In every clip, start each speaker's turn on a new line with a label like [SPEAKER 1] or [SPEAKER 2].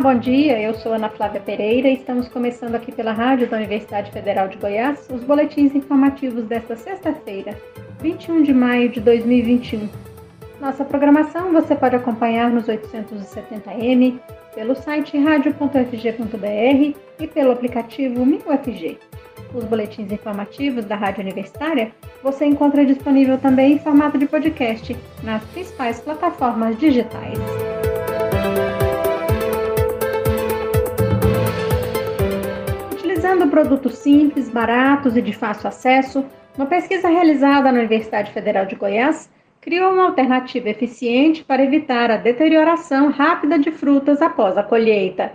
[SPEAKER 1] bom dia. Eu sou Ana Flávia Pereira e estamos começando aqui pela Rádio da Universidade Federal de Goiás os boletins informativos desta sexta-feira, 21 de maio de 2021. Nossa programação você pode acompanhar nos 870m, pelo site radio.fg.br e pelo aplicativo MinUFG. Os boletins informativos da Rádio Universitária você encontra disponível também em formato de podcast nas principais plataformas digitais. Utilizando produtos simples, baratos e de fácil acesso, uma pesquisa realizada na Universidade Federal de Goiás criou uma alternativa eficiente para evitar a deterioração rápida de frutas após a colheita.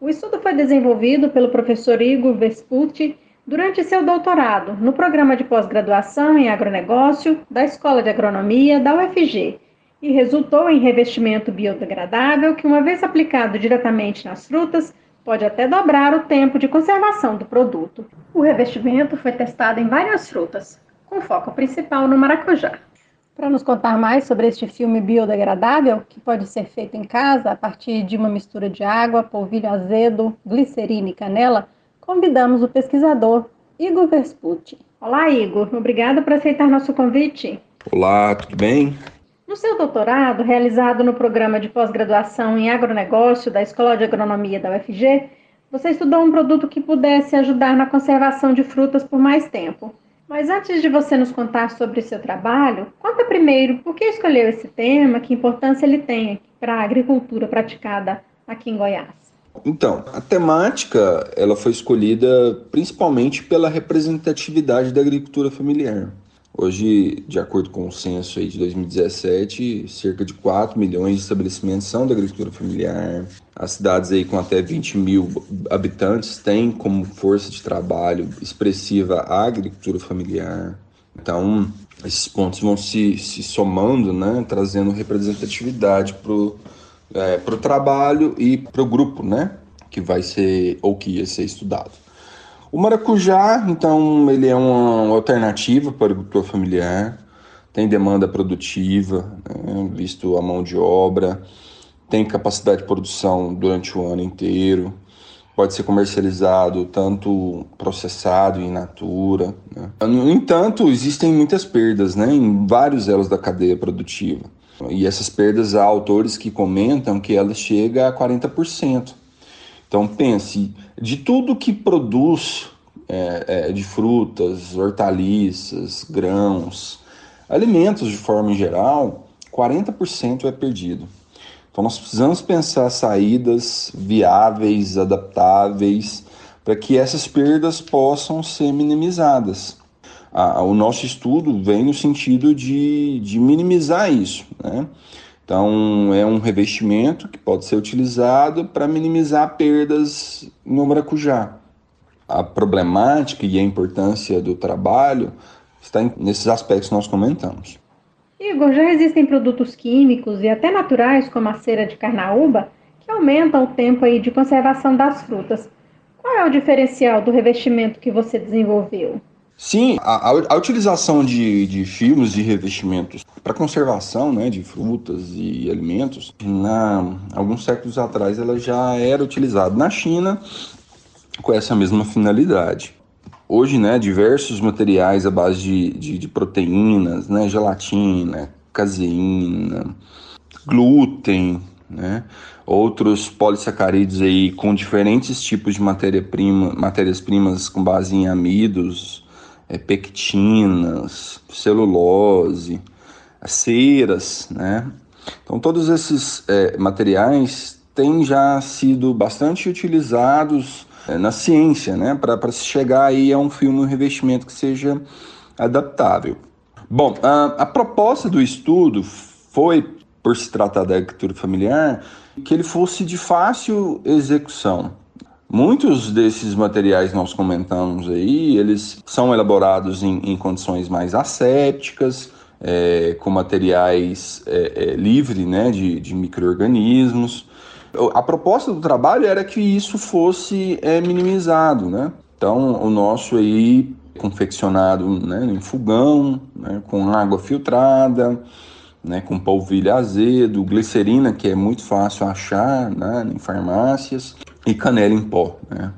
[SPEAKER 1] O estudo foi desenvolvido pelo professor Igor Vespucci durante seu doutorado no programa de pós-graduação em agronegócio da Escola de Agronomia da UFG e resultou em revestimento biodegradável que, uma vez aplicado diretamente nas frutas, pode até dobrar o tempo de conservação do produto. O revestimento foi testado em várias frutas, com foco principal no maracujá. Para nos contar mais sobre este filme biodegradável, que pode ser feito em casa a partir de uma mistura de água, polvilho azedo, glicerina e canela, convidamos o pesquisador Igor Vespucci. Olá, Igor. Obrigada por aceitar nosso convite.
[SPEAKER 2] Olá, tudo bem?
[SPEAKER 1] No seu doutorado, realizado no programa de pós-graduação em agronegócio da Escola de Agronomia da UFG, você estudou um produto que pudesse ajudar na conservação de frutas por mais tempo. Mas antes de você nos contar sobre seu trabalho, conta primeiro por que escolheu esse tema, que importância ele tem para a agricultura praticada aqui em Goiás.
[SPEAKER 2] Então, a temática ela foi escolhida principalmente pela representatividade da agricultura familiar. Hoje, de acordo com o censo aí de 2017, cerca de 4 milhões de estabelecimentos são da agricultura familiar. As cidades aí com até 20 mil habitantes têm como força de trabalho expressiva a agricultura familiar. Então, esses pontos vão se, se somando, né, trazendo representatividade para o é, para o trabalho e para o grupo, né? Que vai ser ou que ia ser estudado. O maracujá, então, ele é uma alternativa para o agricultor familiar, tem demanda produtiva, né, visto a mão de obra, tem capacidade de produção durante o ano inteiro, pode ser comercializado tanto processado em natura. Né? No entanto, existem muitas perdas né, em vários elos da cadeia produtiva. E essas perdas há autores que comentam que ela chega a 40%. Então pense, de tudo que produz é, é, de frutas, hortaliças, grãos, alimentos de forma geral, 40% é perdido. Então nós precisamos pensar saídas viáveis, adaptáveis, para que essas perdas possam ser minimizadas o nosso estudo vem no sentido de, de minimizar isso. Né? Então, é um revestimento que pode ser utilizado para minimizar perdas no maracujá. A problemática e a importância do trabalho está nesses aspectos que nós comentamos.
[SPEAKER 1] Igor, já existem produtos químicos e até naturais, como a cera de carnaúba, que aumentam o tempo aí de conservação das frutas. Qual é o diferencial do revestimento que você desenvolveu?
[SPEAKER 2] Sim, a, a, utilização de, de filmes de revestimentos para conservação né, de frutas e alimentos, na, alguns séculos atrás ela já era utilizada na China com essa mesma finalidade. Hoje, né, diversos materiais à base de, de, de proteínas, né, gelatina, caseína, glúten, né, outros polissacarídeos aí com diferentes tipos de matéria-prima, matérias-primas com base em amidos, é, pectinas, celulose, ceras, né? Então todos esses é, materiais têm já sido bastante utilizados é, na ciência, né? Para se chegar aí a um filme, um revestimento que seja adaptável. Bom, a, a proposta do estudo foi, por se tratar da agricultura familiar, que ele fosse de fácil execução. Muitos desses materiais nós comentamos aí, eles são elaborados em, em condições mais assépticas, é, com materiais é, é, livres né, de, de micro-organismos. A proposta do trabalho era que isso fosse é, minimizado, né? Então, o nosso aí confeccionado né, em fogão, né, com água filtrada, né, com polvilho azedo, glicerina, que é muito fácil achar né, em farmácias, e canela em pó. Né?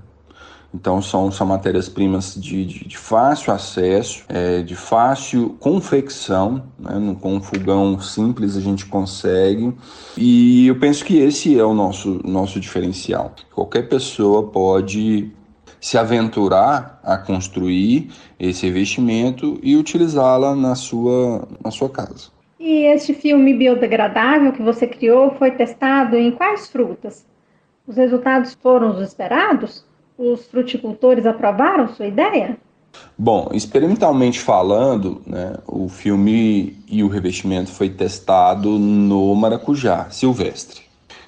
[SPEAKER 2] Então são, são matérias-primas de, de, de, fácil acesso, é, de fácil confecção, né? com um fogão simples a gente consegue. E eu penso que esse é o nosso, nosso diferencial. Qualquer pessoa pode se aventurar a construir esse investimento e utilizá-la na sua, na sua casa.
[SPEAKER 1] E este filme biodegradável que você criou foi testado em quais frutas? Os resultados foram os esperados? Os fruticultores aprovaram sua ideia?
[SPEAKER 2] Bom, experimentalmente falando, né, o filme e o revestimento foi testado no maracujá silvestre.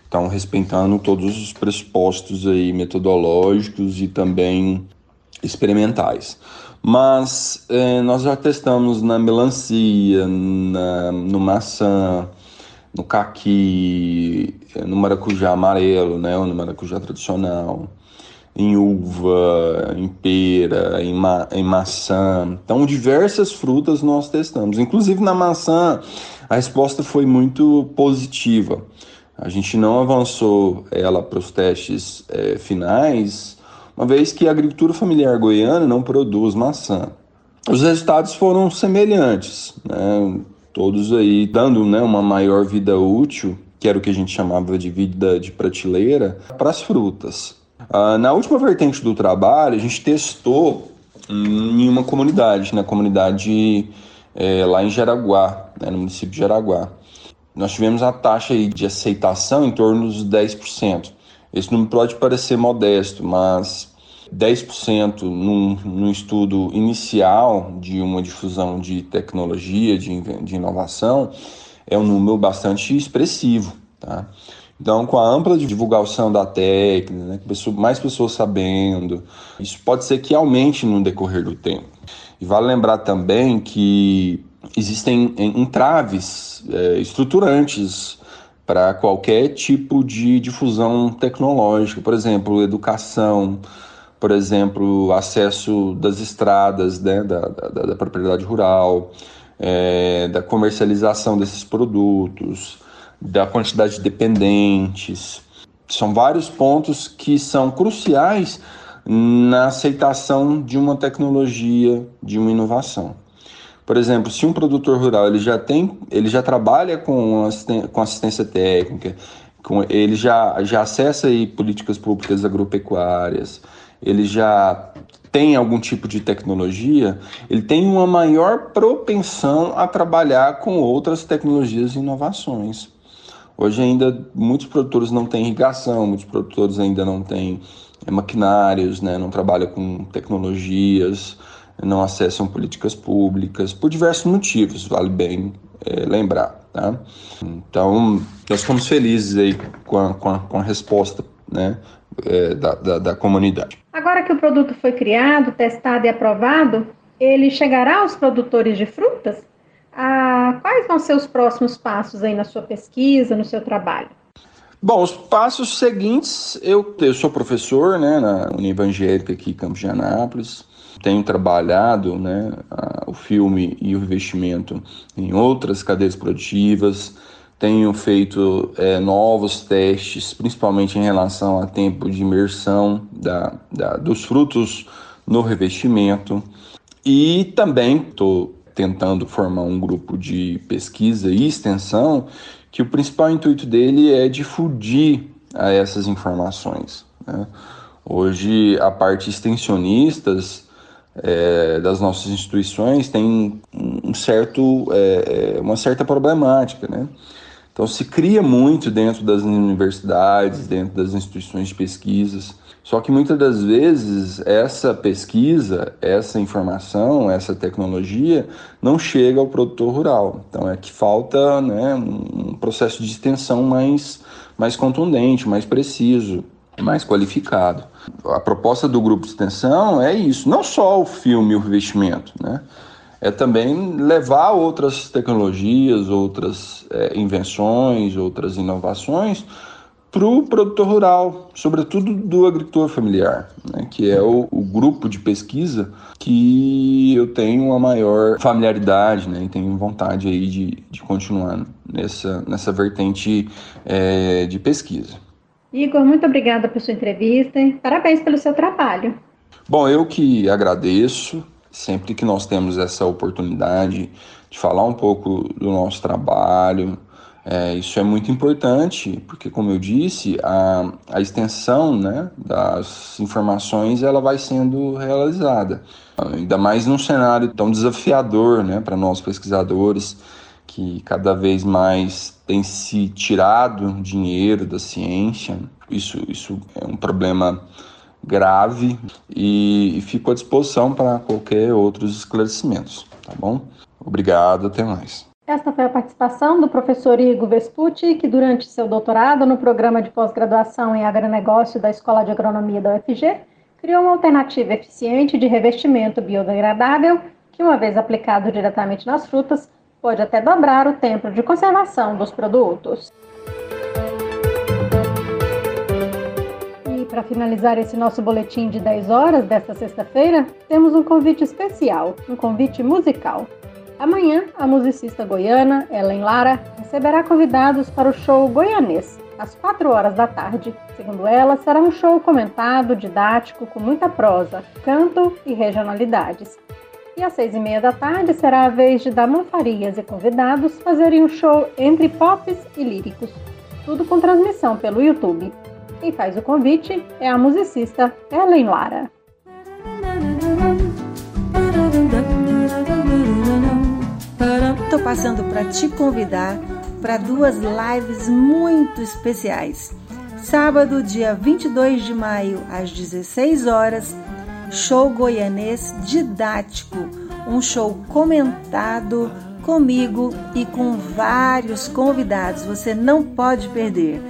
[SPEAKER 2] Então, respeitando todos os pressupostos aí metodológicos e também experimentais. Mas eh, nós já testamos na melancia, na, no maçã, no caqui, no maracujá amarelo, né, ou no maracujá tradicional, em uva, em pera, em, ma em maçã. Então, diversas frutas nós testamos. Inclusive na maçã, a resposta foi muito positiva. A gente não avançou ela para os testes é, finais, uma vez que a agricultura familiar goiana não produz maçã. Os resultados foram semelhantes, né? todos aí dando né, uma maior vida útil, que era o que a gente chamava de vida de prateleira, para as frutas. Ah, na última vertente do trabalho, a gente testou em uma comunidade, na comunidade é, lá em Jaraguá, né, no município de Jaraguá nós tivemos a taxa de aceitação em torno dos 10%. Esse número pode parecer modesto, mas 10% num, num estudo inicial de uma difusão de tecnologia, de, de inovação, é um número bastante expressivo. Tá? Então, com a ampla divulgação da técnica, né, mais pessoas sabendo, isso pode ser que aumente no decorrer do tempo. E vale lembrar também que existem entraves é, estruturantes para qualquer tipo de difusão tecnológica, por exemplo, educação, por exemplo, acesso das estradas, né, da, da, da propriedade rural, é, da comercialização desses produtos, da quantidade de dependentes. São vários pontos que são cruciais na aceitação de uma tecnologia, de uma inovação. Por exemplo, se um produtor rural ele já tem, ele já trabalha com, assistência, com assistência técnica, com, ele já, já acessa aí políticas públicas agropecuárias, ele já tem algum tipo de tecnologia, ele tem uma maior propensão a trabalhar com outras tecnologias e inovações. Hoje ainda muitos produtores não têm irrigação, muitos produtores ainda não têm é, maquinários, né, não trabalham com tecnologias, não acessam políticas públicas, por diversos motivos, vale bem é, lembrar. Tá? Então, nós ficamos felizes aí com a, com a, com a resposta né, é, da, da, da comunidade.
[SPEAKER 1] Agora que o produto foi criado, testado e aprovado, ele chegará aos produtores de frutas? Ah, quais vão ser os próximos passos aí na sua pesquisa, no seu trabalho?
[SPEAKER 2] Bom, os passos seguintes, eu, eu sou professor né, na União Evangélica aqui em Campos de Anápolis, tenho trabalhado né, a, o filme e o investimento em outras cadeias produtivas, tenho feito é, novos testes, principalmente em relação a tempo de imersão da, da, dos frutos no revestimento, e também estou tentando formar um grupo de pesquisa e extensão que o principal intuito dele é difundir a essas informações. Né? Hoje, a parte extensionistas é, das nossas instituições tem um certo, é, é, uma certa problemática, né? Então se cria muito dentro das universidades, dentro das instituições de pesquisas, só que muitas das vezes essa pesquisa, essa informação, essa tecnologia não chega ao produtor rural. Então é que falta né, um processo de extensão mais, mais contundente, mais preciso mais qualificado. A proposta do grupo de extensão é isso, não só o filme e o revestimento, né? É também levar outras tecnologias, outras é, invenções, outras inovações para o produtor rural, sobretudo do agricultor familiar, né, que é o, o, grupo de pesquisa que eu tenho uma maior familiaridade né, e tenho vontade aí de, de continuar nessa, nessa vertente é, de pesquisa.
[SPEAKER 1] Igor, muito obrigada por sua entrevista e parabéns pelo seu trabalho.
[SPEAKER 2] Bom, eu que agradeço sempre que nós temos essa oportunidade de falar um pouco do nosso trabalho, é, isso é muito importante, porque, como eu disse, a, a extensão né, das informações ela vai sendo realizada. Ainda mais num cenário tão desafiador né, para nós pesquisadores, que cada vez mais tem se tirado dinheiro da ciência. Isso, isso é um problema grave e, e fico à disposição para qualquer outros esclarecimentos, tá bom? Obrigado, até mais.
[SPEAKER 1] Esta foi a participação do professor Igor Vespucci, que durante seu doutorado no programa de pós-graduação em agronegócio da Escola de Agronomia da UFG, criou uma alternativa eficiente de revestimento biodegradável que, uma vez aplicado diretamente nas frutas, pode até dobrar o tempo de conservação dos produtos. Para finalizar esse nosso boletim de 10 horas desta sexta-feira, temos um convite especial, um convite musical. Amanhã, a musicista goiana Ellen Lara receberá convidados para o show Goianês, às 4 horas da tarde. Segundo ela, será um show comentado, didático, com muita prosa, canto e regionalidades. E às seis e meia da tarde será a vez de Damon Farias e convidados fazerem um show entre pops e líricos, tudo com transmissão pelo YouTube. Quem faz o convite é a musicista Ellen Lara.
[SPEAKER 3] Estou passando para te convidar para duas lives muito especiais. Sábado, dia 22 de maio, às 16 horas, show goianês didático, um show comentado comigo e com vários convidados. Você não pode perder.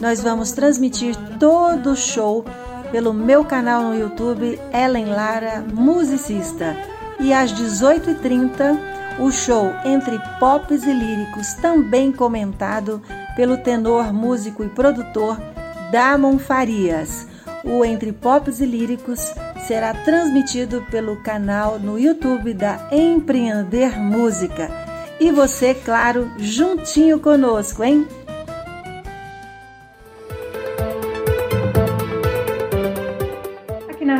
[SPEAKER 3] Nós vamos transmitir todo o show pelo meu canal no YouTube, Ellen Lara Musicista. E às 18h30 o show Entre Pops e Líricos, também comentado pelo tenor, músico e produtor Damon Farias. O Entre Pops e Líricos será transmitido pelo canal no YouTube da Empreender Música. E você, claro, juntinho conosco, hein?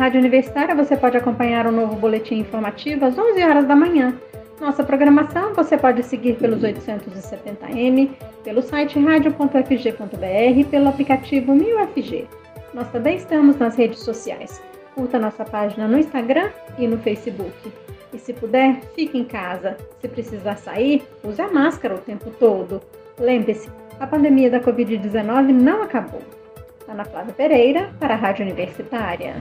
[SPEAKER 1] Rádio Universitária você pode acompanhar o novo boletim informativo às 11 horas da manhã nossa programação você pode seguir pelos 870m, pelo site radio.fg.br, pelo aplicativo 1000FG. Nós também estamos nas redes sociais. Curta nossa página no Instagram e no Facebook. E se puder, fique em casa. Se precisar sair, use a máscara o tempo todo. Lembre-se, a pandemia da Covid-19 não acabou. Ana Flávia Pereira, para a Rádio Universitária.